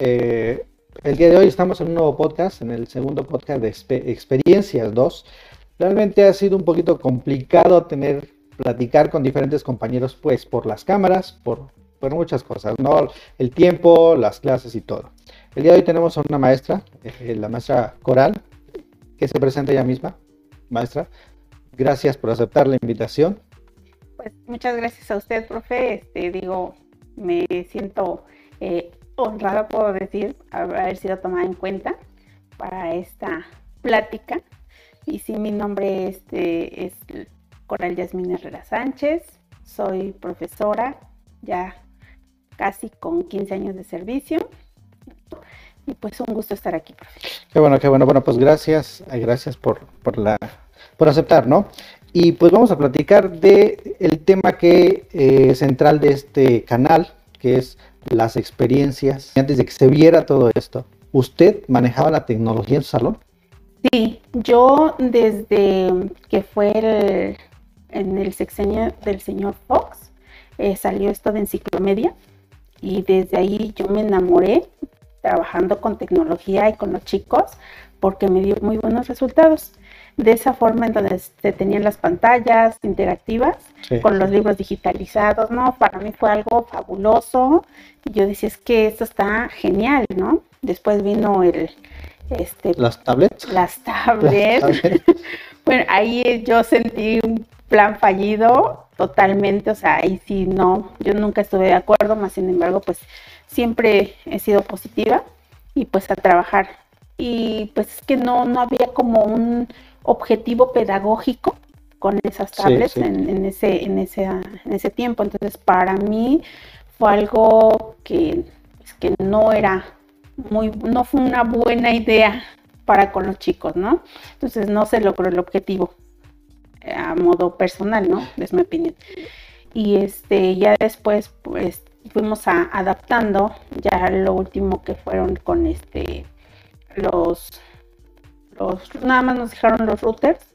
Eh, el día de hoy estamos en un nuevo podcast, en el segundo podcast de Experiencias 2. Realmente ha sido un poquito complicado tener, platicar con diferentes compañeros, pues por las cámaras, por, muchas cosas, ¿no? El tiempo, las clases y todo. El día de hoy tenemos a una maestra, eh, la maestra Coral, que se presenta ella misma. Maestra, gracias por aceptar la invitación. Pues muchas gracias a usted, profe. Este, digo, me siento eh, honrada, puedo decir, haber sido tomada en cuenta para esta plática. Y sí, mi nombre este, es Coral Yasmín Herrera Sánchez, soy profesora ya casi con 15 años de servicio. Y pues un gusto estar aquí, profe. Qué bueno, qué bueno. Bueno, pues gracias, gracias por, por la por aceptar, ¿no? Y pues vamos a platicar de el tema que eh, central de este canal, que es las experiencias. Antes de que se viera todo esto, ¿usted manejaba la tecnología en su salón? Sí, yo desde que fue el, en el sexenio del señor Fox, eh, salió esto de enciclomedia y desde ahí yo me enamoré trabajando con tecnología y con los chicos porque me dio muy buenos resultados de esa forma en donde se tenían las pantallas interactivas con los libros digitalizados, ¿no? Para mí fue algo fabuloso. Yo decía, es que esto está genial, ¿no? Después vino el... Este, las tablets. Las tablets. bueno, ahí yo sentí un plan fallido totalmente, o sea, ahí sí no, yo nunca estuve de acuerdo, más sin embargo, pues siempre he sido positiva y pues a trabajar. Y pues es que no, no había como un, objetivo pedagógico con esas tablets En, ese, en, ese, en ese tiempo. Entonces, para mí fue algo que, que no era muy, no fue una buena idea para con los chicos, ¿no? Entonces no se logró el objetivo eh, a modo personal, ¿no? Es mi opinión. Y este, ya después, pues, fuimos a, adaptando, ya lo último que fueron con este, los nada más nos dejaron los routers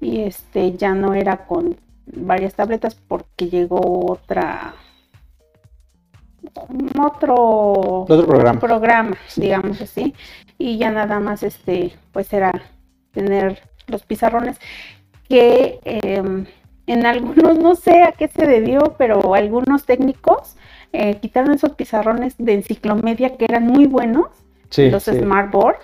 y este ya no era con varias tabletas porque llegó otra otro, otro programa. programa digamos así y ya nada más este pues era tener los pizarrones que em, en algunos no sé a qué se debió pero algunos técnicos eh, quitaron esos pizarrones de enciclomedia que eran muy buenos los smartboard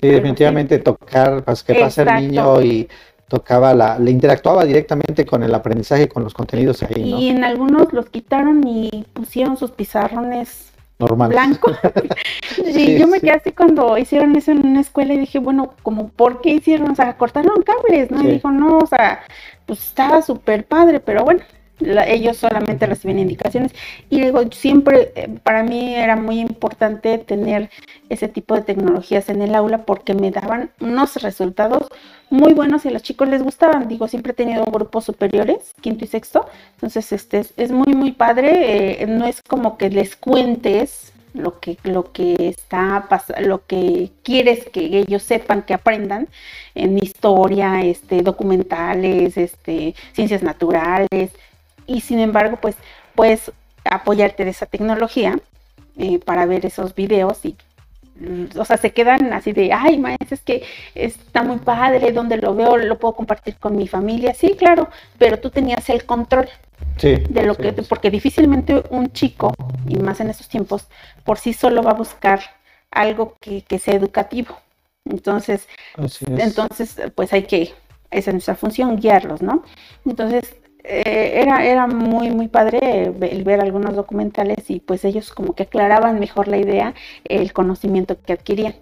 Sí, definitivamente tocar, pues que pasa el niño y tocaba la, le interactuaba directamente con el aprendizaje, con los contenidos ahí, ¿no? Y en algunos los quitaron y pusieron sus pizarrones Normal. blancos. y yo me quedé así cuando hicieron eso en una escuela y dije, bueno, como, ¿por qué hicieron? O sea, cortaron cables, ¿no? Y dijo, no, o sea, pues estaba súper padre, pero bueno, ellos solamente reciben indicaciones. Y digo siempre eh, para mí era muy importante tener ese tipo de tecnologías en el aula porque me daban unos resultados muy buenos y a los chicos les gustaban. Digo siempre he tenido grupos superiores quinto y sexto. Entonces este es, muy muy padre. Eh, no es como que les cuentes lo que lo que está lo que quieres que ellos sepan que aprendan en historia este documentales este ciencias naturales y sin embargo, pues puedes apoyarte de esa tecnología eh, para ver esos videos y o sea, se quedan así de, ay, maestro, es que está muy padre, donde lo veo, lo puedo compartir con mi familia. Sí, claro, pero tú tenías el control de lo que, porque difícilmente un chico, y más en estos tiempos, por sí solo va a buscar algo que, que sea educativo. Entonces, entonces, pues hay que, esa es nuestra función, guiarlos, ¿no? Entonces, eh, era, era muy, muy padre el ver algunos documentales y pues ellos como que aclaraban mejor la idea, el conocimiento que adquirían.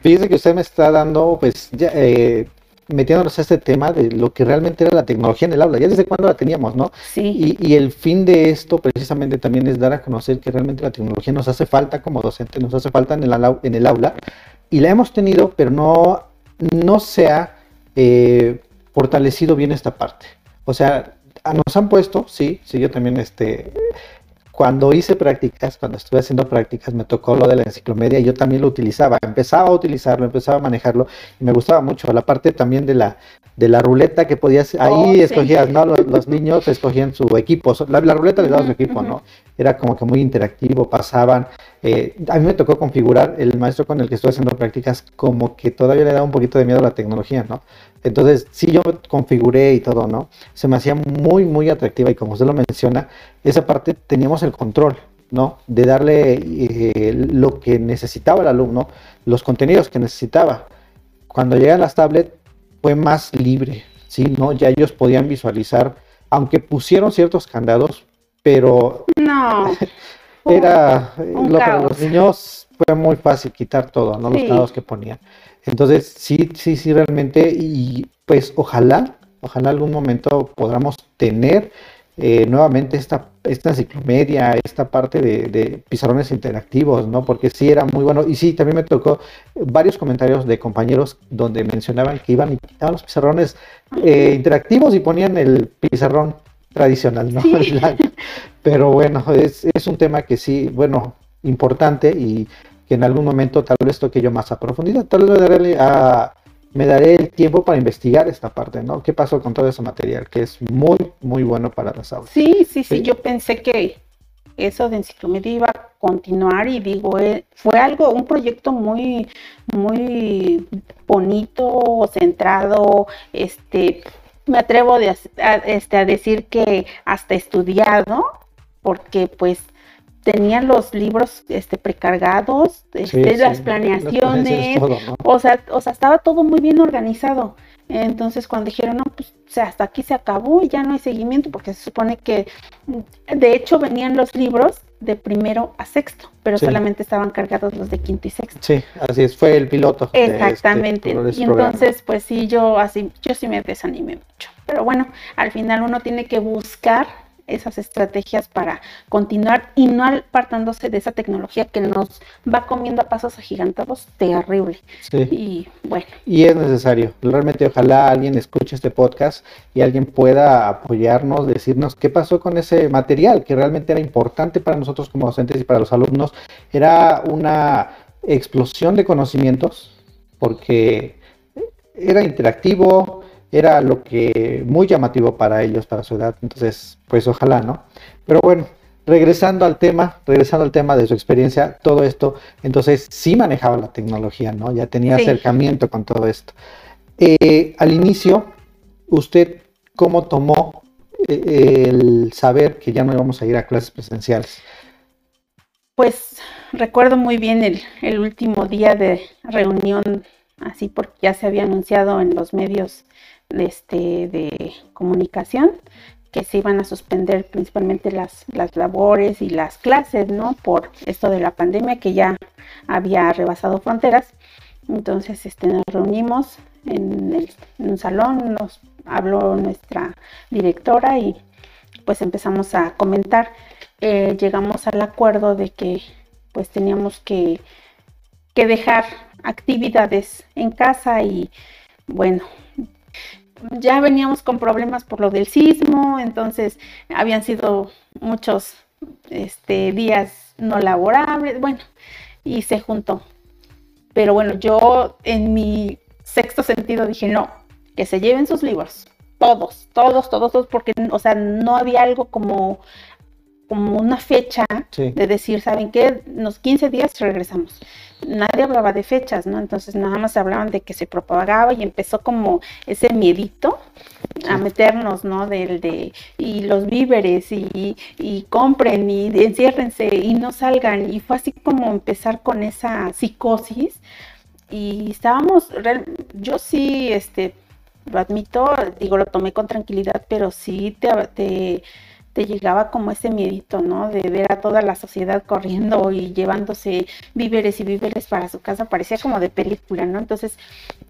Fíjese que usted me está dando, pues, ya, eh, metiéndonos a este tema de lo que realmente era la tecnología en el aula, ya desde cuándo la teníamos, ¿no? Sí. Y, y, el fin de esto precisamente también es dar a conocer que realmente la tecnología nos hace falta como docente, nos hace falta en el, en el aula, y la hemos tenido, pero no, no se ha eh, fortalecido bien esta parte. O sea, nos han puesto, sí, sí, yo también, este, cuando hice prácticas, cuando estuve haciendo prácticas, me tocó lo de la enciclomedia y yo también lo utilizaba, empezaba a utilizarlo, empezaba a manejarlo y me gustaba mucho. La parte también de la, de la ruleta que podías, ahí oh, escogías, ¿no? Los, niños escogían su equipo, la, ruleta les daba su equipo, ¿no? Era como que muy interactivo, pasaban, Eh, a mí me tocó configurar el maestro con el que estoy haciendo prácticas como que todavía le da un poquito de miedo a la tecnología, ¿no? Entonces, sí, yo configuré y todo, ¿no? Se me hacía muy, muy atractiva y como usted lo menciona, esa parte teníamos el control, ¿no? De darle eh, lo que necesitaba el alumno, los contenidos que necesitaba. Cuando llegan las tablets fue más libre, ¿sí? ¿No? Ya ellos podían visualizar, aunque pusieron ciertos candados, pero... No. era... lo, para los niños fue muy fácil quitar todo, ¿no? Los candados que ponían. Entonces, sí, sí, sí, realmente, y pues ojalá, ojalá algún momento podamos tener eh, nuevamente esta, esta enciclomedia, esta parte de, pizarrones interactivos, ¿no? Porque sí era muy bueno. Y sí, también me tocó varios comentarios de compañeros donde mencionaban que iban y quitaban los pizarrones eh, interactivos y ponían el pizarrón tradicional, ¿no? Pero bueno, es, es un tema que sí, bueno, importante y que en algún momento tal vez toque yo más a profundidad. Tal vez me daré, me daré el tiempo para investigar esta parte, ¿no? ¿Qué pasó con todo ese material? Que es muy, muy bueno para las aulas. Sí, sí, sí, yo pensé que eso de enciclomedia iba a continuar y digo, eh, fue algo, un proyecto muy, muy bonito, centrado, este, me atrevo de, a, este, a decir que hasta estudiado, porque pues tenían los libros este precargados, este, las planeaciones, o sea, o sea, estaba todo muy bien organizado. Entonces cuando dijeron, no, pues o sea, hasta aquí se acabó y ya no hay seguimiento, porque se supone que de hecho venían los libros de primero a sexto, pero solamente estaban cargados los de quinto y sexto. Sí, así es, fue el piloto. Este Exactamente. y entonces, pues sí, yo así, yo sí me desanimé mucho. Pero bueno, al final uno tiene que buscar esas estrategias para continuar y no apartándose de esa tecnología que nos va comiendo a pasos agigantados terrible. Y bueno. Y es necesario. Realmente ojalá alguien escuche este podcast y alguien pueda apoyarnos, decirnos qué pasó con ese material que realmente era importante para nosotros como docentes y para los alumnos. Era una explosión de conocimientos porque era interactivo, era lo que muy llamativo para ellos, para su edad. Entonces, pues ojalá, ¿no? Pero bueno, regresando al tema, regresando al tema de su experiencia, todo esto, entonces sí manejaba la tecnología, ¿no? Ya tenía acercamiento con todo esto. Eh, al inicio, ¿usted cómo tomó eh, el saber que ya no íbamos a ir a clases presenciales? Pues recuerdo muy bien el, el último día de reunión, así porque ya se había anunciado en los medios este, de comunicación que se iban a suspender principalmente las, las labores y las clases, ¿no? Por esto de la pandemia que ya había rebasado fronteras. Entonces este, nos reunimos en, un salón, nos habló nuestra directora y pues empezamos a comentar. Eh, llegamos al acuerdo de que pues teníamos que, que dejar actividades en casa y bueno, ya veníamos con problemas por lo del sismo, entonces habían sido muchos este, días no laborables, bueno, y se juntó. Pero bueno, yo en mi sexto sentido dije, no, que se lleven sus libros, todos, todos, todos, todos, porque, o sea, no había algo como, como una fecha de decir, ¿saben qué? Unos 15 días regresamos nadie hablaba de fechas, ¿no? Entonces nada más hablaban de que se propagaba y empezó como ese miedito a meternos, ¿no? Del de, y los víveres y, y compren y enciérrense y no salgan. Y fue así como empezar con esa psicosis y estábamos, yo sí, este, lo admito, digo, lo tomé con tranquilidad, pero sí te, te te llegaba como ese miedito, ¿no? De ver a toda la sociedad corriendo y llevándose víveres y víveres para su casa, parecía como de película, ¿no? Entonces,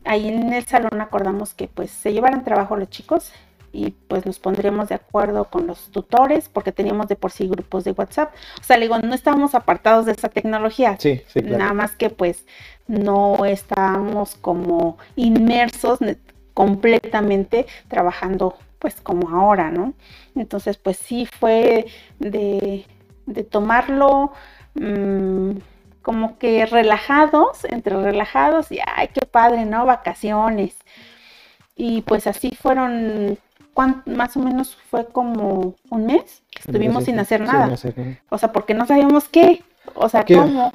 ahí en el salón acordamos que pues se llevaran trabajo los chicos y pues nos pondríamos de acuerdo con los tutores porque teníamos de por sí grupos de WhatsApp. O sea, le digo, no estábamos apartados de esa tecnología. Sí, sí, Nada más que pues no estábamos como inmersos completamente trabajando pues como ahora, ¿no? Entonces, pues sí fue de, tomarlo mm, como que relajados, entre relajados y, ay, qué padre, ¿no? Vacaciones. Y pues así fueron, más o menos fue como un mes, estuvimos sin hacer nada. O sea, porque no sabíamos qué. O sea, ¿cómo?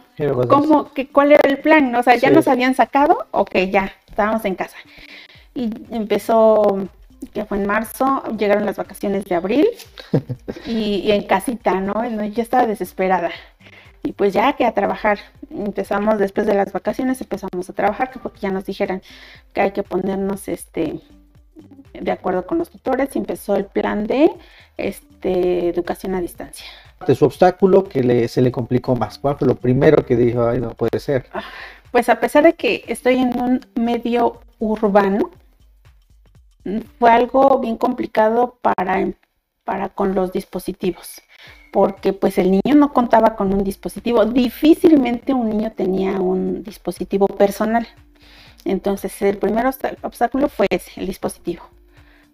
¿Cómo? Que, ¿Cuál era el plan? O sea, ya nos habían sacado, ok, ya, estábamos en casa. Y empezó, que fue en marzo, llegaron las vacaciones de abril y, en casita, ¿no? Yo estaba desesperada. Y pues ya que a trabajar, empezamos después de las vacaciones, empezamos a trabajar, porque ya nos dijeran que hay que ponernos este de acuerdo con los tutores y empezó el plan de este, educación a distancia. De su obstáculo que le, se le complicó más, ¿cuál fue lo primero que dijo, ay, no puede ser? Ah, pues a pesar de que estoy en un medio urbano, fue algo bien complicado para, para con los dispositivos, porque pues el niño no contaba con un dispositivo, difícilmente un niño tenía un dispositivo personal. Entonces el primer obstáculo fue ese, el dispositivo.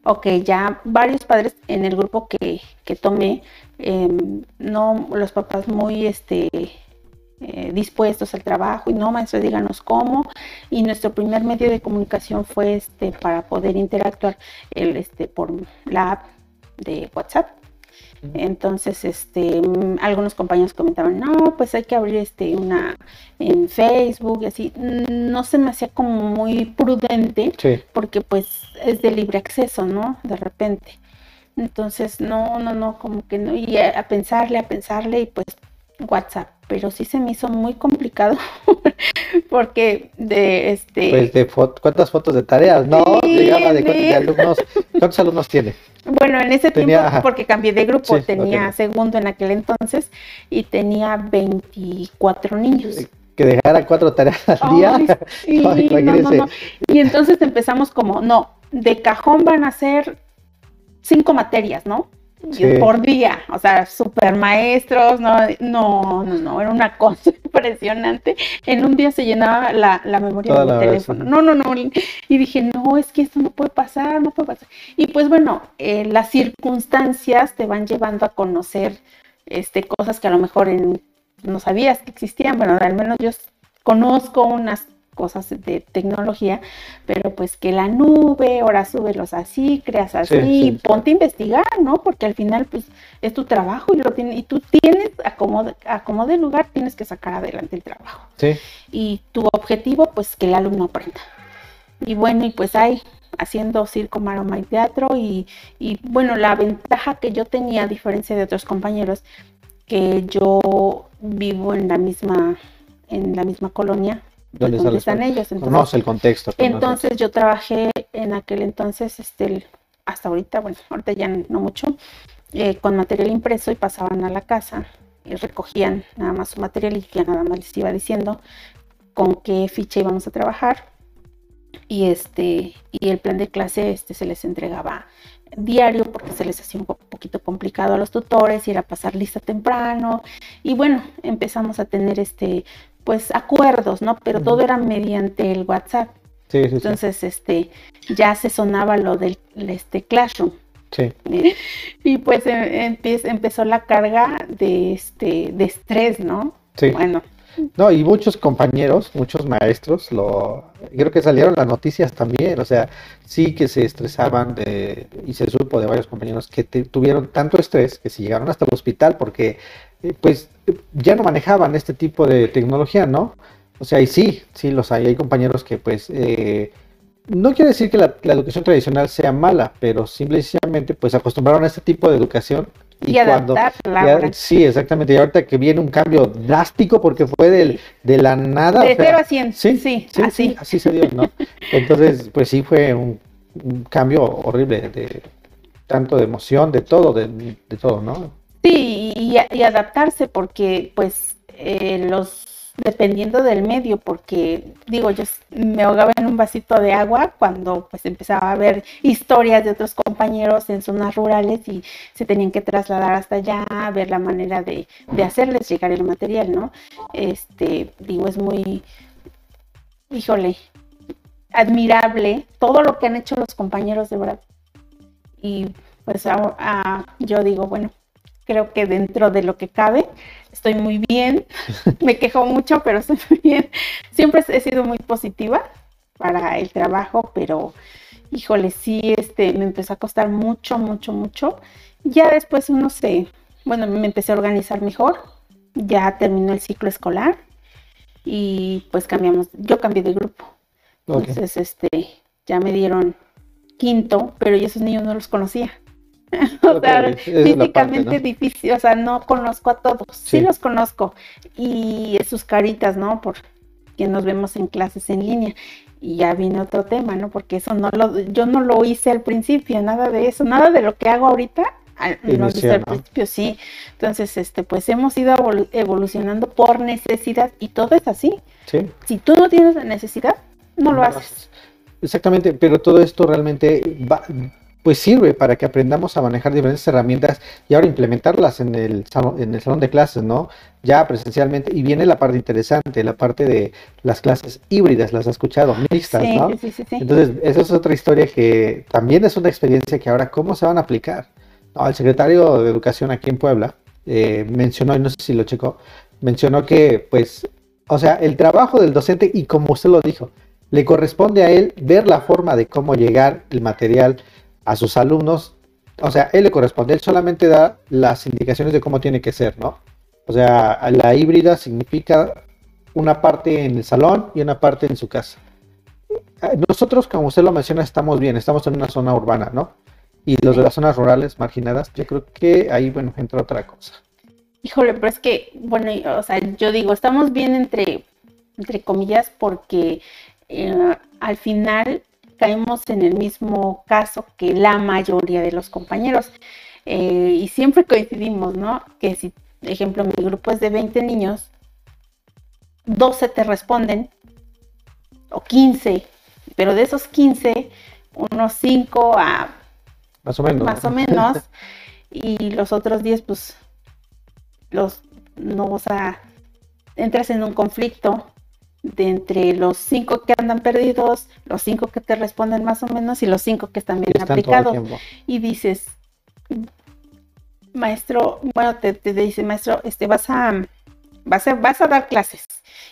Ok, ya varios padres en el grupo que, que tomé, em, no los papás muy este, eh, dispuestos al trabajo y no, maestro, díganos cómo. Y nuestro primer medio de comunicación fue este para poder interactuar el, este, por la app de WhatsApp. Entonces, este, mm, algunos compañeros comentaban, no, pues hay que abrir este una en Facebook y así. Mm, no se me hacía como muy prudente porque pues es de libre acceso, ¿no? De repente. Entonces, no, no, no, como que no, y a pensarle, a pensarle y pues WhatsApp pero sí se me hizo muy complicado porque de este pues de cuántas fotos de tareas no llegaba de, de... alumnos. Cuántos alumnos tiene bueno en ese tiempo porque cambié de grupo tenía segundo en aquel entonces y tenía 24 niños. Que dejara cuatro tareas al día. y entonces empezamos como no de cajón van a ser cinco materias no por día, o sea, super maestros, no, no, no, no, era una cosa impresionante. En un día se llenaba la, memoria de mi teléfono. No, no, no. Y dije, no, es que esto no puede pasar, no puede pasar. Y pues bueno, eh, las circunstancias te van llevando a conocer este, cosas que a lo mejor no sabías que existían. Bueno, al menos yo conozco unas cosas de tecnología, pero pues que la nube, ahora súbelos así, creas así, ponte a investigar, ¿no? Porque al final pues es tu trabajo y lo tiene, y tú tienes a como, de lugar, tienes que sacar adelante el trabajo. Sí. Y tu objetivo pues que el alumno aprenda. Y bueno, y pues hay haciendo circo, maroma y teatro y, y bueno, la ventaja que yo tenía a diferencia de otros compañeros que yo vivo en la misma en la misma colonia ¿Dónde, están ellos. Entonces, conoce el contexto. Entonces yo trabajé en aquel entonces, este, hasta ahorita, bueno, ahorita ya no mucho, eh, con material impreso y pasaban a la casa y recogían nada más su material y ya nada más les iba diciendo con qué ficha íbamos a trabajar y este y el plan de clase este se les entregaba diario porque se les hacía un poquito complicado a los tutores y era pasar lista temprano y bueno empezamos a tener este pues acuerdos, ¿no? Pero todo era mediante el WhatsApp. Sí, sí, Entonces, este, ya se sonaba lo del este Classroom. Sí. Y pues em, empezó la carga de este de estrés, ¿no? Sí. Bueno. No, y muchos compañeros, muchos maestros, lo creo que salieron las noticias también, o sea, sí que se estresaban de, y se supo de varios compañeros que tuvieron tanto estrés que se llegaron hasta el hospital porque eh, pues ya no manejaban este tipo de tecnología, ¿no? O sea, y sí, sí los hay. Hay compañeros que pues eh, no quiere decir que la, educación tradicional sea mala, pero simplemente pues acostumbraron a este tipo de educación. Y, cuando sí, exactamente. Y ahorita que viene un cambio drástico porque fue del, de la nada. De 0 a 100. Sí, sí, así. así se dio, ¿no? Entonces, pues sí fue un, cambio horrible de tanto de emoción, de todo, de, de todo, ¿no? Sí, y, adaptarse porque pues eh, los dependiendo del medio, porque digo, yo me ahogaba en un vasito de agua cuando pues empezaba a ver historias de otros compañeros en zonas rurales y se tenían que trasladar hasta allá, a ver la manera de, de hacerles llegar el material, ¿no? Este, digo, es muy, híjole, admirable todo lo que han hecho los compañeros de verdad. Y pues ahora, yo digo, bueno, creo que dentro de lo que cabe estoy muy bien. Me quejo mucho, pero estoy muy bien. Siempre he sido muy positiva para el trabajo, pero híjole, sí, este, me empezó a costar mucho, mucho, mucho. Ya después uno se, bueno, me empecé a organizar mejor ya terminó el ciclo escolar y pues cambiamos, yo cambié de grupo. Entonces, este, ya me dieron quinto, pero yo esos niños no los conocía. o sea, físicamente difícil, o sea, no conozco a todos, sí. los conozco y sus caritas, ¿no? Por que nos vemos en clases en línea. Y ya viene otro tema, ¿no? Porque eso no lo, yo no lo hice al principio, nada de eso, nada de lo que hago ahorita, no hice al principio, sí. Entonces, este, pues hemos ido evolucionando por necesidad y todo es así. Sí. Si tú no tienes la necesidad, no, lo haces. Exactamente, pero todo esto realmente va, pues sirve para que aprendamos a manejar diferentes herramientas y ahora implementarlas en el salón, en el salón de clases, ¿no? Ya presencialmente. Y viene la parte interesante, la parte de las clases híbridas, las has escuchado, mixtas, ¿no? Sí, sí, sí. Entonces, esa es otra historia que también es una experiencia que ahora, ¿cómo se van a aplicar? No, el secretario de Educación aquí en Puebla eh, mencionó, y no sé si lo checó, mencionó que, pues, o sea, el trabajo del docente, y como usted lo dijo, le corresponde a él ver la forma de cómo llegar el material a sus alumnos, o sea, él le corresponde, él solamente da las indicaciones de cómo tiene que ser, ¿no? O sea, la híbrida significa una parte en el salón y una parte en su casa. Nosotros, como usted lo menciona, estamos bien, estamos en una zona urbana, ¿no? Y los de las zonas rurales marginadas, yo creo que ahí, bueno, entra otra cosa. Híjole, pero es que, bueno, o sea, yo digo, estamos bien entre, entre comillas, porque eh, al final caemos en el mismo caso que la mayoría de los compañeros. Eh, y siempre coincidimos, ¿no? Que si, ejemplo, mi grupo es de 20 niños, 12 te responden, o 15, pero de esos 15, unos 5 a... Más o menos. Más o menos. y los otros 10, pues, los, no, o sea, entras en un conflicto de entre los cinco que andan perdidos, los cinco que te responden más o menos y los cinco que están bien aplicados. Y dices, maestro, bueno, te, dice, maestro, este, vas a, vas a, vas a dar clases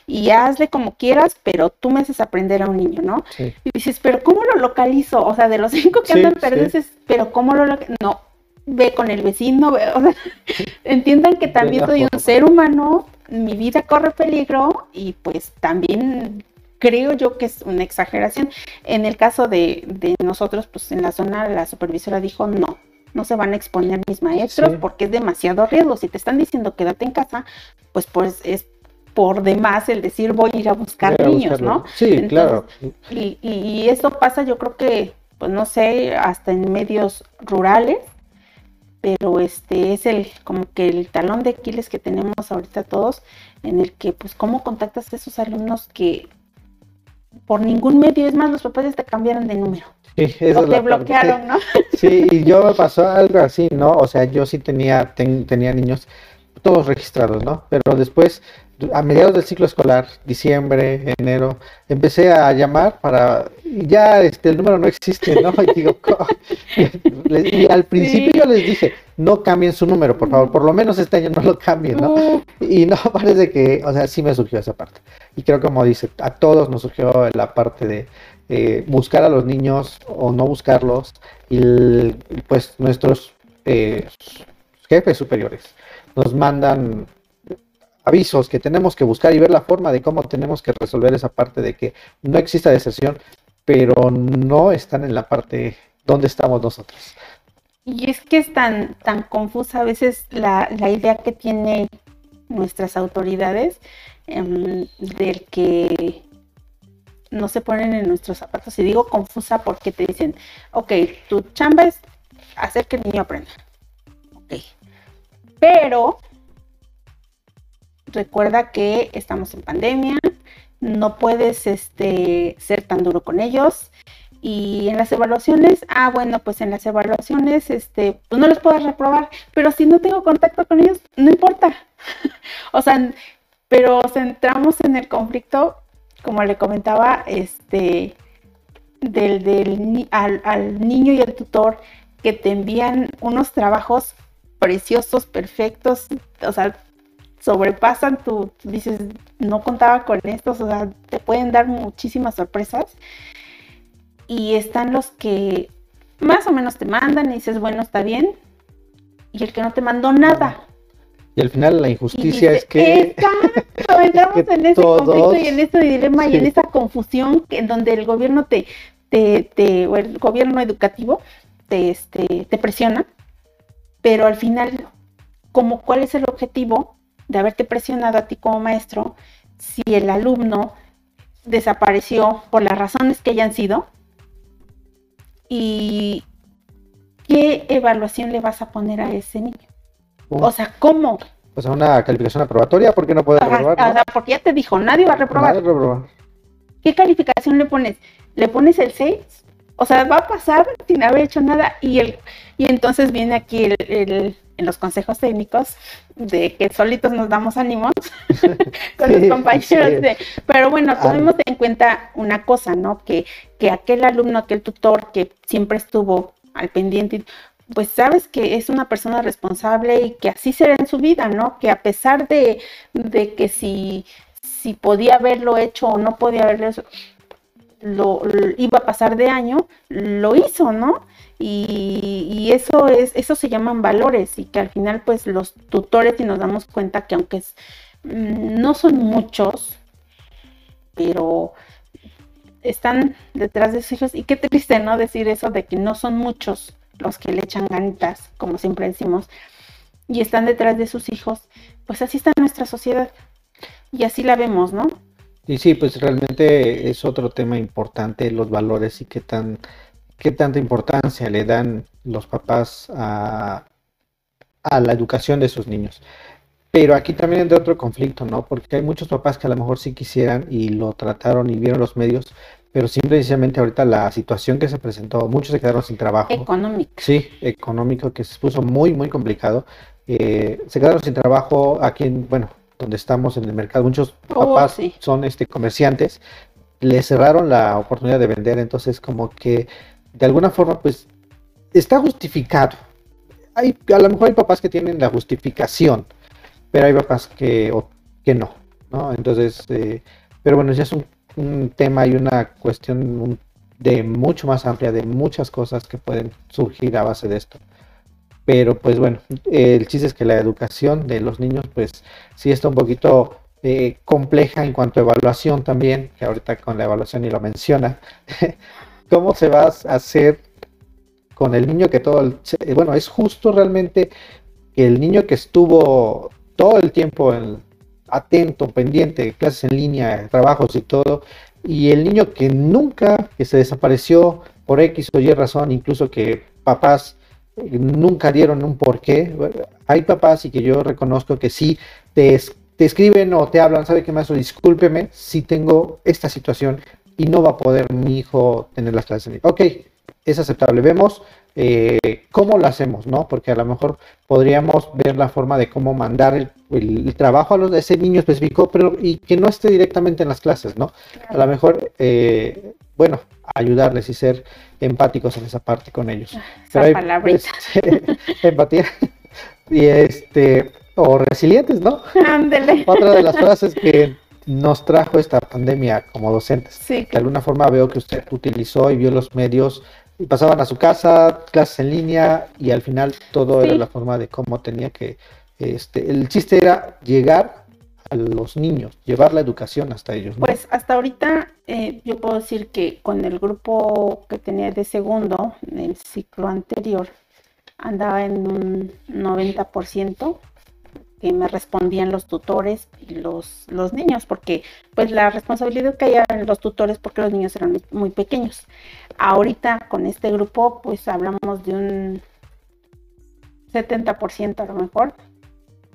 y hazle como quieras, pero tú me haces aprender a un niño, ¿no? Y dices, pero ¿cómo lo localizo? O sea, de los cinco que andan perdidos, pero ¿cómo lo localizo? No, ve con el vecino, o sea, entiendan que también soy un ser humano mi vida corre peligro y pues también creo yo que es una exageración. En el caso de, nosotros, pues en la zona la supervisora dijo no, no se van a exponer mis maestros porque es demasiado riesgo. Si te están diciendo quédate en casa, pues pues es por demás el decir voy a ir a buscar niños, ¿no? Sí, claro. Y, y, y eso pasa yo creo que, pues no sé, hasta en medios rurales pero este es el como que el talón de Aquiles que tenemos ahorita todos, en el que pues cómo contactas a esos alumnos que por ningún medio, es más, los papás te cambiaron de número. Sí, o te bloquearon, ¿no? Sí, y yo me pasó algo así, ¿no? O sea, yo sí tenía, tenía niños todos registrados, ¿no? Pero después a mediados del ciclo escolar, diciembre, enero, empecé a llamar para, ya este, el número no existe, ¿no? Y digo, y al principio les dije, no cambien su número, por favor, por lo menos este año no lo cambien, ¿no? Y no parece que, o sea, sí me surgió esa parte. Y creo como dice, a todos nos surgió la parte de eh, buscar a los niños o no buscarlos, y pues nuestros eh, jefes superiores nos mandan avisos que tenemos que buscar y ver la forma de cómo tenemos que resolver esa parte de que no exista deserción, pero no están en la parte donde estamos nosotros. Y es que es tan, tan confusa a veces la, idea que tienen nuestras autoridades em, del que no se ponen en nuestros zapatos. Y digo confusa porque te dicen, ok, tu chamba es hacer que el niño aprenda. Ok. Pero recuerda que estamos en pandemia, no puedes este, ser tan duro con ellos. Y en las evaluaciones, ah, bueno, pues en las evaluaciones, este, pues no los puedes reprobar, pero si no tengo contacto con ellos, no importa. o sea, pero centramos en el conflicto, como le comentaba, este, del, del al, al niño y al tutor que te envían unos trabajos preciosos, perfectos, o sea, sobrepasan tu, dices, no contaba con estos, o sea, te pueden dar muchísimas sorpresas. Y están los que más o menos te mandan y dices, bueno, está bien. Y el que no te mandó nada. Y al final la injusticia es que... Exacto, entramos en ese conflicto y en este dilema y en esa confusión en donde el gobierno te, te, te, o el gobierno educativo te, este, te presiona, pero al final, como cuál es el objetivo de haberte presionado a ti como maestro si el alumno desapareció por las razones que hayan sido y qué evaluación le vas a poner a ese niño. O sea, ¿cómo? O sea, una calificación aprobatoria, ¿por qué no puede reprobar? O sea, porque ya te dijo, nadie va a reprobar. ¿Qué calificación le pones? ¿Le pones el 6? O sea, va a pasar sin haber hecho nada y el y entonces viene aquí el, en los consejos técnicos de que solitos nos damos ánimos con los compañeros. pero bueno, tomemos en cuenta una cosa, ¿no? Que, que aquel alumno, aquel tutor que siempre estuvo al pendiente, pues sabes que es una persona responsable y que así será en su vida, ¿no? Que a pesar de, de que si, si podía haberlo hecho o no podía haberlo hecho, lo, iba a pasar de año, lo hizo, ¿no? Y, y, eso es, eso se llaman valores, y que al final, pues, los tutores, y nos damos cuenta que aunque es, mm, no son muchos, pero están detrás de sus hijos, y qué triste, ¿no? Decir eso de que no son muchos los que le echan ganitas, como siempre decimos, y están detrás de sus hijos, pues así está nuestra sociedad, y así la vemos, ¿no? Y sí, pues realmente es otro tema importante, los valores y qué tan qué tanta importancia le dan los papás a, a la educación de sus niños. Pero aquí también entra otro conflicto, ¿no? Porque hay muchos papás que a lo mejor sí quisieran y lo trataron y vieron los medios, pero simplemente ahorita la situación que se presentó, muchos se quedaron sin trabajo. Económico. Sí, económico, que se puso muy, muy complicado. Eh, se quedaron sin trabajo aquí en, bueno, donde estamos en el mercado, muchos oh, papás son este comerciantes, le cerraron la oportunidad de vender, entonces como que de alguna forma pues está justificado. Hay, a lo mejor hay papás que tienen la justificación, pero hay papás que, que no, ¿no? Entonces, eh, pero bueno, ya es un, tema y una cuestión de mucho más amplia, de muchas cosas que pueden surgir a base de esto. Pero pues bueno, el chiste es que la educación de los niños pues sí está un poquito eh, compleja en cuanto a evaluación también, que ahorita con la evaluación y lo menciona. ¿Cómo se va a hacer con el niño que todo, el, bueno, es justo realmente que el niño que estuvo todo el tiempo atento, pendiente, clases en línea, trabajos y todo, y el niño que nunca, que se desapareció por X o Y razón, incluso que papás nunca dieron un porqué. Hay papás y que yo reconozco que sí te, te escriben o te hablan, ¿sabe qué más? Discúlpeme si tengo esta situación y no va a poder mi hijo tener las clases. Ok, es aceptable. Vemos eh, cómo lo hacemos, ¿no? Porque a lo mejor podríamos ver la forma de cómo mandar el, trabajo a, los, ese niño específico, pero y que no esté directamente en las clases, ¿no? A lo mejor, eh, bueno, ayudarles y ser empáticos en esa parte con ellos. Esa pues, empatía. y este, o resilientes, ¿no? Ándele. Otra de las frases que nos trajo esta pandemia como docentes. Sí. De alguna forma veo que usted utilizó y vio los medios y pasaban a su casa, clases en línea y al final todo era la forma de cómo tenía que, este, el chiste era llegar a los niños, llevar la educación hasta ellos. Pues hasta ahorita eh, yo puedo decir que con el grupo que tenía de segundo, en el ciclo anterior, andaba en un 90% que me respondían los tutores y los, los niños, porque pues la responsabilidad que hay en los tutores porque los niños eran muy pequeños. Ahorita con este grupo pues hablamos de un 70% a lo mejor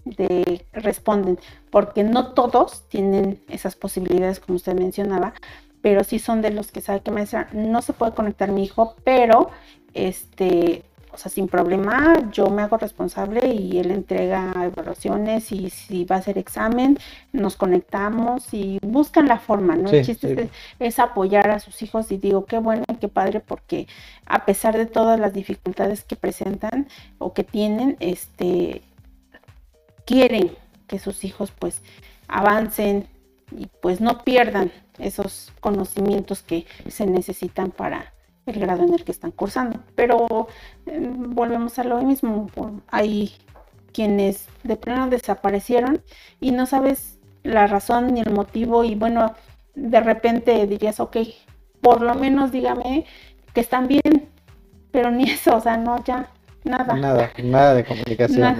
de responden, porque no todos tienen esas posibilidades como usted mencionaba, pero sí son de los que sabe que maestra no se puede conectar mi hijo, pero este o sea, sin problema, yo me hago responsable y él entrega evaluaciones y si va a hacer examen, nos conectamos y buscan la forma, ¿no? el chiste es, apoyar a sus hijos y digo, qué bueno y qué padre, porque a pesar de todas las dificultades que presentan o que tienen, este, quieren que sus hijos pues avancen y pues no pierdan esos conocimientos que se necesitan para el grado en el que están cursando. Pero em, volvemos a lo mismo. Hay quienes de plano desaparecieron y no sabes la razón ni el motivo y bueno, de repente dirías, ok, por lo menos dígame que están bien, pero ni eso, o sea, no, ya, nada. Nada, nada de comunicación.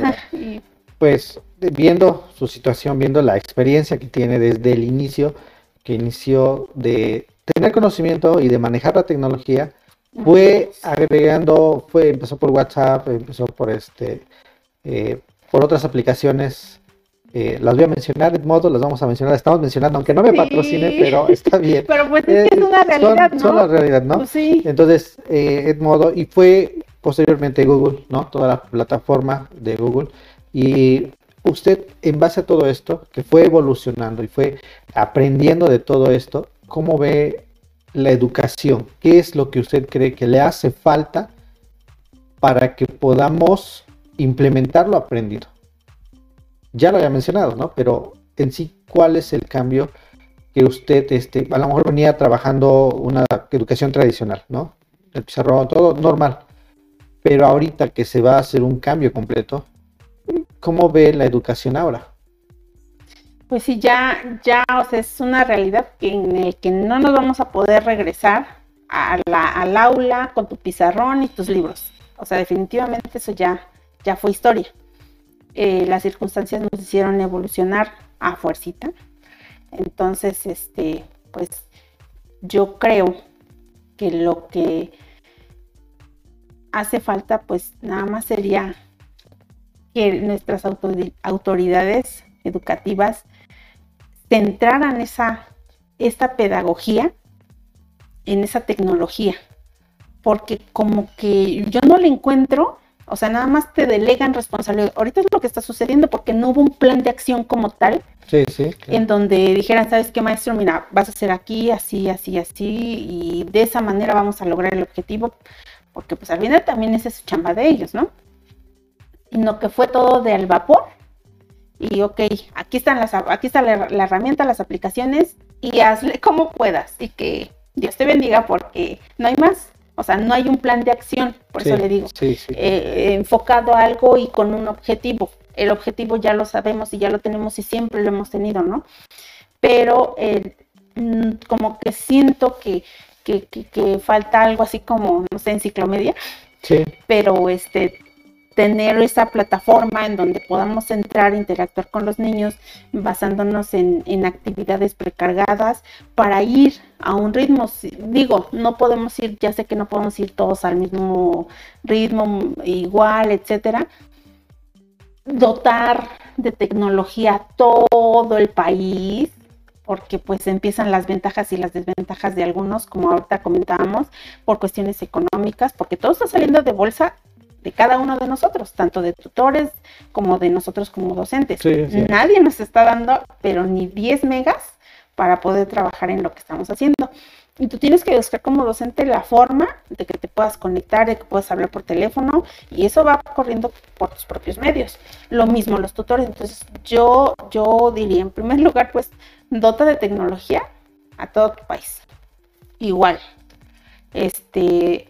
Pues viendo su situación, viendo la experiencia que tiene desde el inicio, que inició de tener conocimiento y de manejar la tecnología, fue agregando, fue, empezó por WhatsApp, empezó por este, eh, por otras aplicaciones. Eh, las voy a mencionar de modo, las vamos a mencionar, estamos mencionando, aunque no me patrocine, pero está bien. Pero pues es, que es una realidad, son, ¿no? la realidad, ¿no? Pues sí. Entonces, eh, Edmodo, y fue posteriormente Google, ¿no? Toda la plataforma de Google. Y usted, en base a todo esto, que fue evolucionando y fue aprendiendo de todo esto, ¿cómo ve la educación? ¿Qué es lo que usted cree que le hace falta para que podamos implementar lo aprendido? Ya lo había mencionado, ¿no? Pero en sí, ¿cuál es el cambio que usted, este, a lo mejor venía trabajando una educación tradicional, ¿no? El pizarrón, todo normal. Pero ahorita que se va a hacer un cambio completo, ¿cómo ve la educación ahora? Pues sí, ya, ya, o sea, es una realidad que en el que no nos vamos a poder regresar al aula con tu pizarrón y tus libros. O sea, definitivamente eso ya, ya fue historia. Eh, las circunstancias nos hicieron evolucionar a fuercita. Entonces, este, pues yo creo que lo que hace falta, pues nada más sería que nuestras autoridades educativas centraran esa, esta pedagogía en esa tecnología, porque como que yo no le encuentro, o sea, nada más te delegan responsabilidad. Ahorita es lo que está sucediendo porque no hubo un plan de acción como tal, sí, sí, en donde dijeran, ¿sabes qué, maestro? Mira, vas a hacer aquí, así, así, así, y de esa manera vamos a lograr el objetivo, porque pues al final también esa es su chamba de ellos, ¿no? Sino que fue todo de al vapor y ok, aquí, están las, aquí está la, herramienta, las aplicaciones y hazle como puedas y que Dios te bendiga porque no hay más. O sea, no hay un plan de acción, por eso le digo, eh, enfocado a algo y con un objetivo. El objetivo ya lo sabemos y ya lo tenemos y siempre lo hemos tenido, ¿no? Pero eh, mm, como que siento que, que, que, falta algo así como, no sé, enciclomedia. Sí. Pero este, tener esa plataforma en donde podamos entrar, interactuar con los niños, basándonos en, actividades precargadas para ir a un ritmo. Digo, no podemos ir, ya sé que no podemos ir todos al mismo ritmo, igual, etcétera. Dotar de tecnología todo el país, porque pues empiezan las ventajas y las desventajas de algunos, como ahorita comentábamos, por cuestiones económicas, porque todo está saliendo de bolsa de cada uno de nosotros, tanto de tutores como de nosotros como docentes. Nadie nos está dando, pero ni 10 megas para poder trabajar en lo que estamos haciendo. Y tú tienes que buscar como docente la forma de que te puedas conectar, de que puedas hablar por teléfono, y eso va corriendo por tus propios medios. Lo mismo los tutores. Entonces, yo, yo diría, en primer lugar, pues, dota de tecnología a todo tu país. Igual. Este,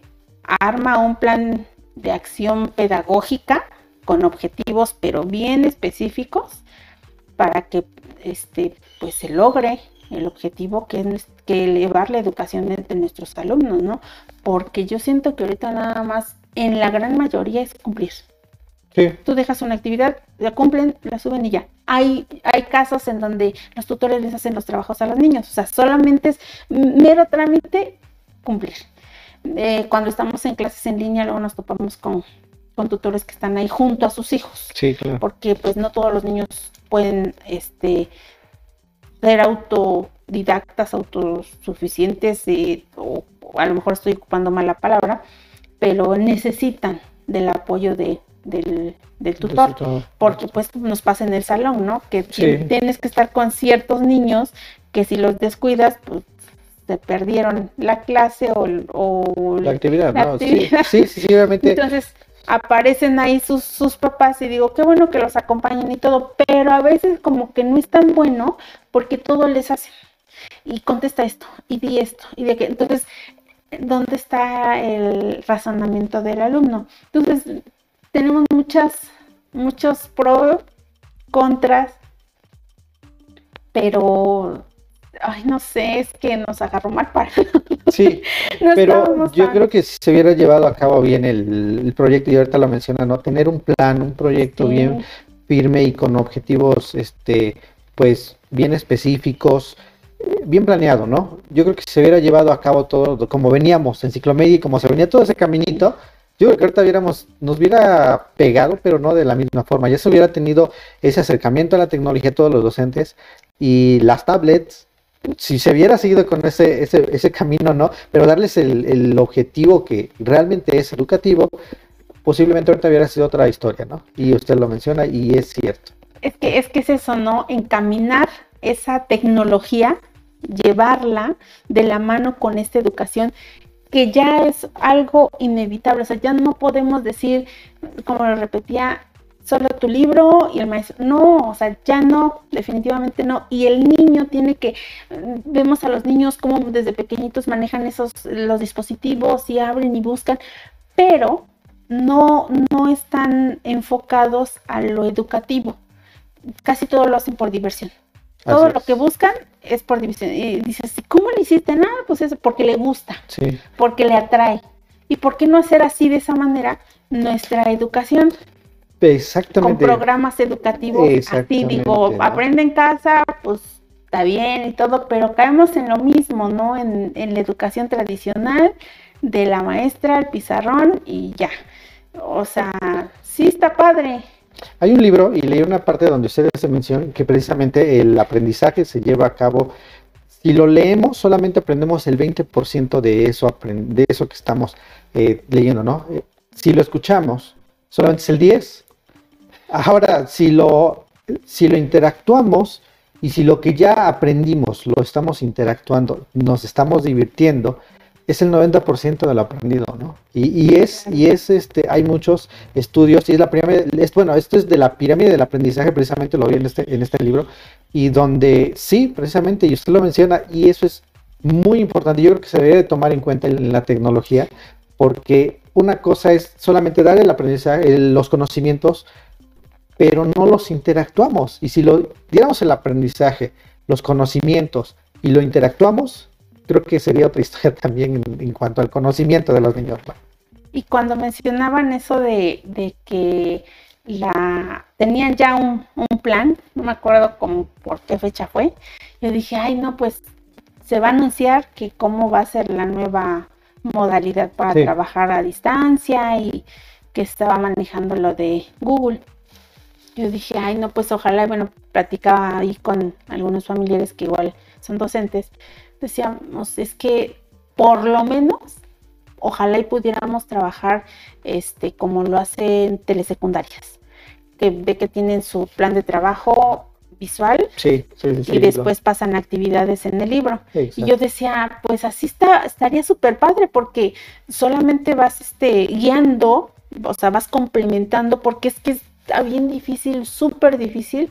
arma un plan de acción pedagógica con objetivos pero bien específicos para que este pues se logre el objetivo que es que elevar la educación de, nuestros alumnos, ¿no? Porque yo siento que ahorita nada más en la gran mayoría es cumplir. Sí. Tú dejas una actividad, la cumplen, la suben y ya. Hay, hay casos en donde los tutores les hacen los trabajos a los niños, o sea, solamente es mero trámite cumplir. Eh, cuando estamos en clases en línea, luego nos topamos con, tutores que están ahí junto a sus hijos. Sí, claro. Porque pues no todos los niños pueden este, ser autodidactas, autosuficientes, eh, o, a lo mejor estoy ocupando mal la palabra, pero necesitan del apoyo de, del, tutor, porque pues nos pasa en el salón, ¿no? Que tienes que estar con ciertos niños que si los descuidas, pues se perdieron la clase o, la actividad, ¿no? Sí, sí, sí, obviamente. Entonces aparecen ahí sus, sus papás y digo, qué bueno que los acompañen y todo, pero a veces como que no es tan bueno porque todo les hace. Y contesta esto, y di esto, y de que, entonces, ¿dónde está el razonamiento del alumno? Entonces, tenemos muchas muchos pros, contras, pero ay, no sé, es que nos agarró mal para. Sí, pero yo creo que si se hubiera llevado a cabo bien el, proyecto, y ahorita lo menciona, ¿no? Tener un plan, un proyecto bien firme y con objetivos, este, pues, bien específicos, bien planeado, ¿no? Yo creo que si se hubiera llevado a cabo todo como veníamos en Ciclomedia y como se venía todo ese caminito, yo creo que ahorita hubiéramos, nos hubiera pegado, pero no de la misma forma. Ya se hubiera tenido ese acercamiento a la tecnología todos los docentes y las tablets, si se hubiera seguido con ese, ese, ese camino, ¿no? Pero darles el, el, objetivo que realmente es educativo, posiblemente ahorita hubiera sido otra historia, ¿no? Y usted lo menciona y es cierto. Es que es, que es eso, ¿no? Encaminar esa tecnología, llevarla de la mano con esta educación que ya es algo inevitable, o sea, ya no podemos decir, como lo repetía, solo tu libro y el maestro. No, o sea, ya no, definitivamente no. Y el niño tiene que, vemos a los niños como desde pequeñitos manejan esos, los dispositivos y abren y buscan, pero no, no están enfocados a lo educativo. Casi todo lo hacen por diversión. Todo lo que buscan es por diversión. Y dices, ¿cómo le hiciste? Nada, pues eso, porque le gusta, porque le atrae. ¿Y por qué no hacer así de esa manera nuestra educación? Exactamente. Con programas educativos así, digo, aprende en casa, pues está bien y todo, pero caemos en lo mismo, ¿no? En, la educación tradicional de la maestra, el pizarrón y ya. O sea, sí está padre. Hay un libro, y leí una parte donde ustedes se mencionan que precisamente el aprendizaje se lleva a cabo. Si lo leemos, solamente aprendemos el 20% de eso, de eso que estamos eh, leyendo, ¿no? Eh, si lo escuchamos, solamente es el 10%. Ahora, si lo, si lo interactuamos y si lo que ya aprendimos lo estamos interactuando, nos estamos divirtiendo, es el 90% de lo aprendido, ¿no? Y, es, y es este, hay muchos estudios, y es la pirámide, es, bueno, esto es de la pirámide del aprendizaje, precisamente lo vi en este, en este libro, y donde sí, precisamente, y usted lo menciona, y eso es muy importante, yo creo que se debe tomar en cuenta en la tecnología, porque una cosa es solamente dar el aprendizaje, los conocimientos, pero no los interactuamos. Y si lo diéramos el aprendizaje, los conocimientos y lo interactuamos, creo que sería otra historia también en, cuanto al conocimiento de los niños. Y cuando mencionaban eso de, que la tenían ya un, plan, no me acuerdo cómo, por qué fecha fue, yo dije, ay no, pues se va a anunciar que cómo va a ser la nueva modalidad para trabajar a distancia y que estaba manejando lo de Google yo dije, ay, no, pues ojalá, bueno, platicaba ahí con algunos familiares que igual son docentes, decíamos, es que por lo menos, ojalá y pudiéramos trabajar este, como lo hacen telesecundarias, que ve que tienen su plan de trabajo visual sí, y después pasan actividades en el libro. y yo decía, pues así está, estaría súper padre porque solamente vas este, guiando, o sea, vas complementando porque es que es está bien difícil, súper difícil,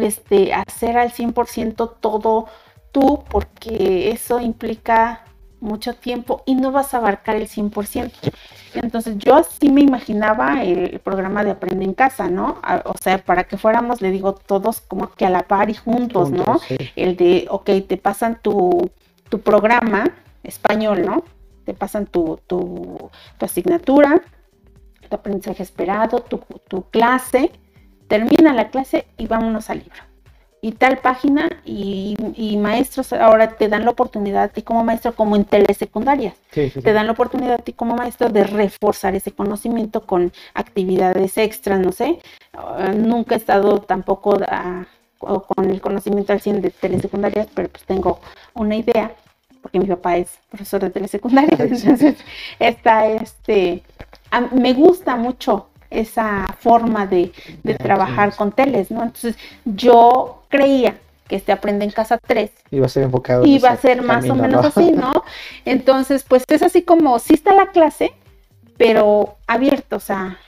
este, hacer al 100% todo tú, porque eso implica mucho tiempo y no vas a abarcar el 100%. Entonces yo así me imaginaba el programa de Aprende en Casa, ¿no? O sea, para que fuéramos, le digo, todos como que a la par y juntos, ¿no? El de, ok, te pasan tu, tu programa español, ¿no? Te pasan tu, tu, tu asignatura, tu aprendizaje esperado, tu, tu clase, termina la clase y vámonos al libro. Y tal página y, maestros ahora te dan la oportunidad a ti como maestro, como en telesecundarias, te dan la oportunidad a ti como maestro de reforzar ese conocimiento con actividades extras, no sé. Ah, nunca he estado tampoco con el conocimiento al 100 de telesecundarias, pero pues tengo una idea, porque mi papá es profesor de telesecundarias, entonces está este me gusta mucho esa forma de, trabajar con teles, ¿no? Entonces yo creía que este Aprende en Casa 3 iba a ser enfocado. Iba a ser más o menos así, ¿no? Entonces, pues es así como, sí está la clase, pero abierto, o sea...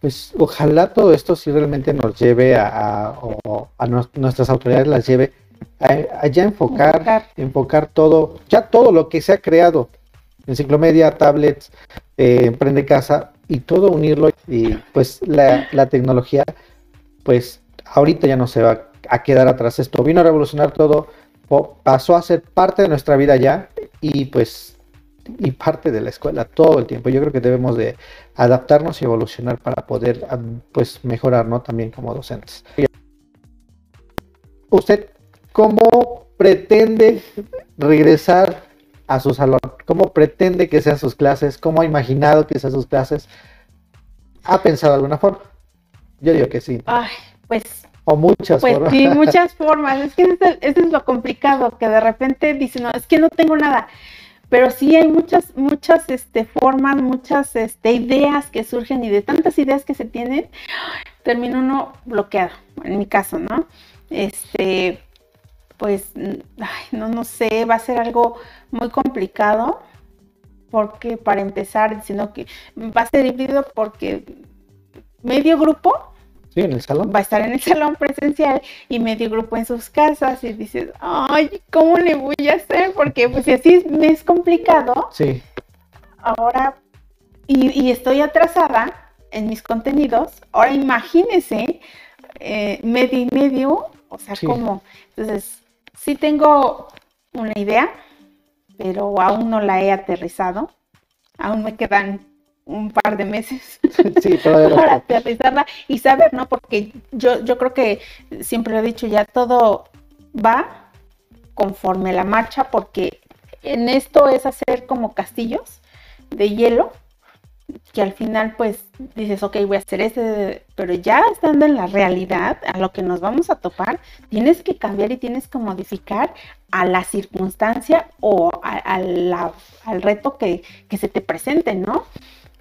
Pues ojalá todo esto sí realmente nos lleve a, a, nuestras autoridades las lleve a, ya enfocar, enfocar, enfocar todo, ya todo lo que se ha creado enciclomedia, tablets, eh, Emprende Casa, y todo unirlo y pues la, tecnología pues ahorita ya no se va a quedar atrás. Esto vino a revolucionar todo, pasó a ser parte de nuestra vida ya y pues y parte de la escuela todo el tiempo. Yo creo que debemos de adaptarnos y evolucionar para poder pues mejorar, ¿no? También como docentes. ¿Usted cómo pretende regresar a su salón? ¿Cómo pretende que sean sus clases? ¿Cómo ha imaginado que sean sus clases? ¿Ha pensado de alguna forma? Yo digo que sí. Ay, pues o muchas pues, formas. Sí, muchas formas. Es que eso es, es, lo complicado, que de repente dicen, no, es que no tengo nada pero sí hay muchas, muchas este, formas, muchas este, ideas que surgen y de tantas ideas que se tienen, termina uno bloqueado, en mi caso, ¿no? Este, pues, no, no sé, va a ser algo muy complicado, porque para empezar, sino que va a ser híbrido porque medio grupo en el salón. Va a estar en el salón presencial y medio grupo en sus casas y dices, ay, ¿cómo le voy a hacer? Porque pues si así me es complicado. Sí. Ahora, y, estoy atrasada en mis contenidos, ahora imagínese eh, medio y medio, o sea, ¿cómo? Entonces, sí tengo una idea, pero aún no la he aterrizado. Aún me quedan un par de meses para aterrizarla y saber, ¿no? Porque yo, yo creo que siempre lo he dicho, ya todo va conforme la marcha, porque en esto es hacer como castillos de hielo que al final pues dices, ok, voy a hacer este, pero ya estando en la realidad, a lo que nos vamos a topar, tienes que cambiar y tienes que modificar a la circunstancia o al reto que, que, se te presente, ¿no?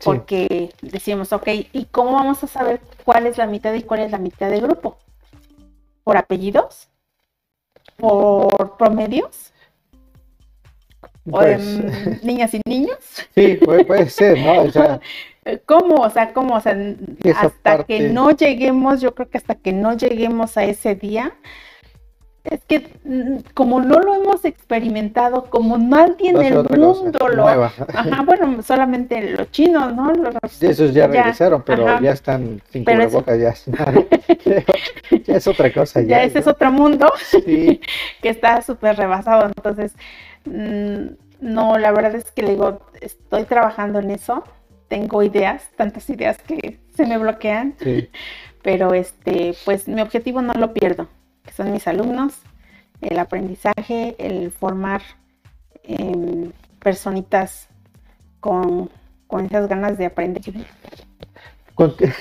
Porque decimos, ok, ¿y cómo vamos a saber cuál es la mitad y cuál es la mitad del grupo? ¿Por apellidos? ¿Por promedios? Pues, niñas y niños. Sí, puede, ser, ¿no? O sea, ¿Cómo? O sea, ¿cómo? O sea, hasta que no lleguemos, yo creo que hasta que no lleguemos a ese día, es que mm, como no lo hemos experimentado, como nadie en el mundo lo... Ajá, bueno, solamente los chinos, ¿no? Los, esos ya, regresaron, pero ya están sin cubrebocas, ya, ya es otra cosa. Ya, ese es otro mundo que está súper rebasado, entonces... Mm, no, la verdad es que le digo, estoy trabajando en eso, tengo ideas, tantas ideas que se me bloquean, pero este, pues mi objetivo no lo pierdo que son mis alumnos, el aprendizaje, el formar em, personitas con, esas ganas de aprender.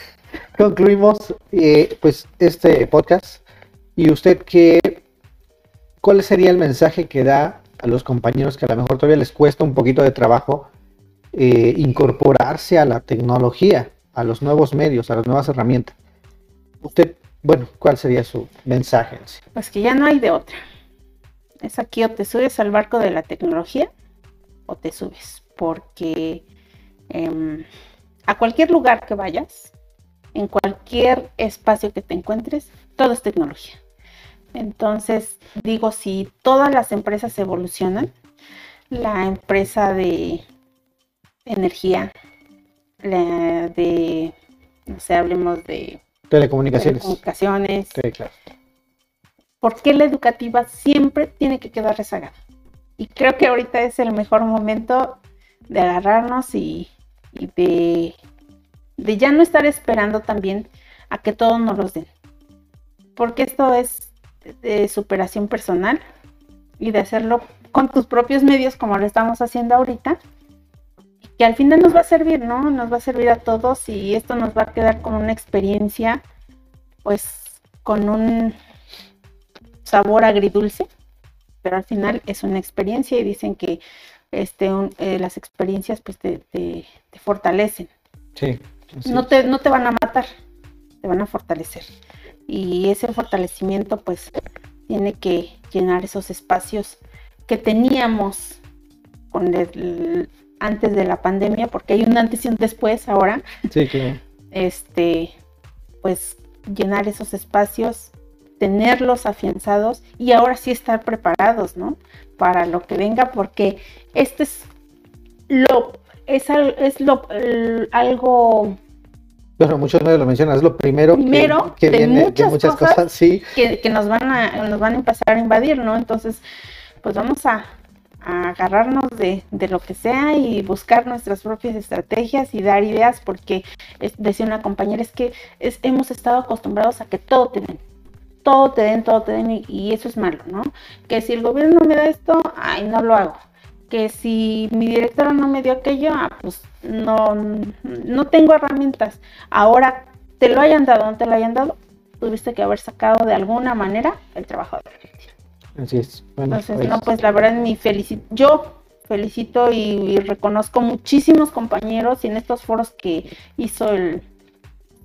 concluimos eh, pues este podcast y usted qué cuál sería el mensaje que da a los compañeros que a lo mejor todavía les cuesta un poquito de trabajo eh, incorporarse a la tecnología, a los nuevos medios, a las nuevas herramientas. Usted bueno, ¿cuál sería su mensaje? Pues que ya no hay de otra. Es aquí o te subes al barco de la tecnología o te subes, porque em, a cualquier lugar que vayas, en cualquier espacio que te encuentres, todo es tecnología. Entonces, digo, si todas las empresas evolucionan, la empresa de energía, la de, no sé, hablemos de Telecomunicaciones. Telecomunicaciones. ¿Por qué la educativa siempre tiene que quedar rezagada? Y creo que ahorita es el mejor momento de agarrarnos y, de, de, ya no estar esperando también a que todos nos los den. Porque esto es de superación personal y de hacerlo con tus propios medios como lo estamos haciendo ahorita que al final nos va a servir, ¿no? Nos va a servir a todos y esto nos va a quedar como una experiencia, pues, con un sabor agridulce, pero al final es una experiencia y dicen que este, eh, las experiencias pues te, te, fortalecen. Sí. No te, no te van a matar, te van a fortalecer. Y ese fortalecimiento pues tiene que llenar esos espacios que teníamos con el, antes de la pandemia, porque hay un antes y un después ahora. Sí, claro. Este, pues llenar esos espacios, tenerlos afianzados y ahora sí estar preparados, ¿no? Para lo que venga, porque este es lo, es, es lo, algo bueno, muchos no lo mencionan, es lo primero, que, viene de muchas cosas, sí. que, nos van a nos van a empezar a invadir, ¿no? Entonces, pues vamos a, agarrarnos de, lo que sea y buscar nuestras propias estrategias y dar ideas, porque decía una compañera, es que hemos estado acostumbrados a que todo te den, todo te den, todo te den, y, y eso es malo, ¿no? Que si el gobierno no me da esto, ay, no lo hago que si mi directora no me dio aquello, ah, pues no, no tengo herramientas. Ahora, te lo hayan dado o no te lo hayan dado, tuviste que haber sacado de alguna manera el trabajo de Así es. Entonces, pues no, pues la verdad, mi felicito, yo felicito y, reconozco muchísimos compañeros y en estos foros que hizo el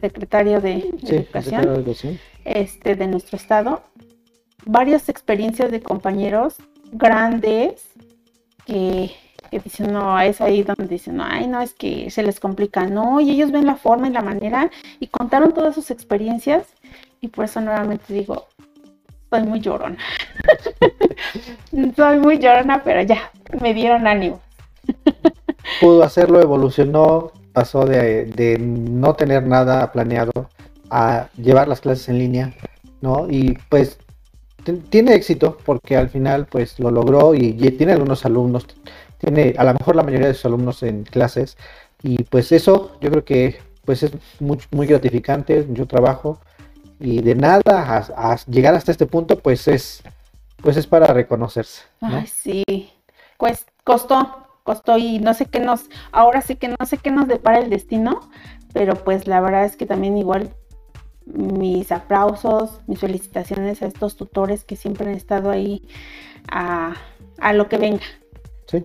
secretario de, educación, este de nuestro estado varias experiencias de compañeros grandes que, dicen, no, es ahí donde dicen, ay, no, es que se les complica, no, y ellos ven la forma y la manera y contaron todas sus experiencias y por eso nuevamente digo, soy muy llorona. soy muy llorona, pero ya, me dieron ánimo. Pudo hacerlo, evolucionó, pasó de, de, no tener nada planeado a llevar las clases en línea, ¿no? Y pues tiene éxito porque al final pues lo logró y, tiene algunos alumnos, tiene a lo mejor la mayoría de sus alumnos en clases y pues eso yo creo que pues es muy, muy gratificante, mucho trabajo y de nada a, llegar hasta este punto pues es pues es para reconocerse. Ay, sí, pues costó, costó y no sé qué nos, ahora sí que no sé qué nos depara el destino, pero pues la verdad es que también igual mis aplausos, mis felicitaciones a estos tutores que siempre han estado ahí a, lo que venga.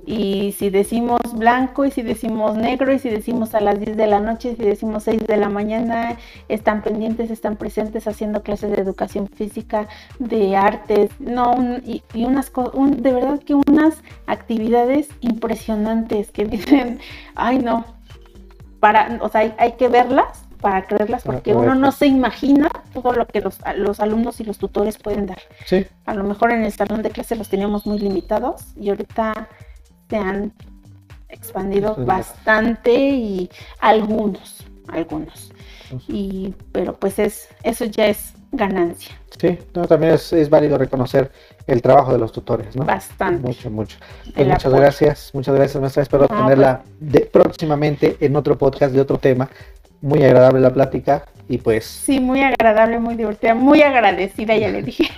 Y si decimos blanco, y si decimos negro, y si decimos a las 10 de la noche, y si decimos 6 de la mañana, están pendientes, están presentes haciendo clases de educación física, de artes, no, y, unas un, de verdad que unas actividades impresionantes que dicen, ay no, para, o sea, hay que verlas para creerlas, porque uno no se imagina todo lo que los, los, alumnos y los tutores pueden dar. Sí. A lo mejor en el salón de clase los teníamos muy limitados y ahorita se han expandido bastante y algunos, algunos. Y, pero pues es, eso ya es ganancia. Sí, también es, es, válido reconocer el trabajo de los tutores, ¿no? Bastante. Mucho, mucho. Pues muchas gracias, muchas gracias, maestra. Espero tenerla pues de, próximamente en otro podcast de otro tema muy agradable la plática y pues... Sí, muy agradable, muy divertida, muy agradecida, ya le dije.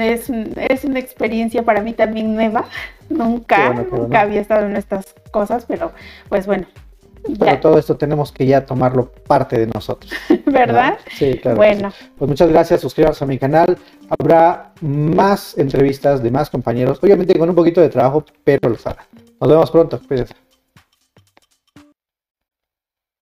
es, es una experiencia para mí también nueva. Nunca, nunca había estado en estas cosas, pero pues bueno. Pero todo esto tenemos que ya tomarlo parte de nosotros. ¿Verdad? Sí, claro. Bueno. Pues muchas gracias, suscríbanse a mi canal. Habrá más entrevistas de más compañeros, obviamente con un poquito de trabajo, pero lo hará. Nos vemos pronto, cuídense.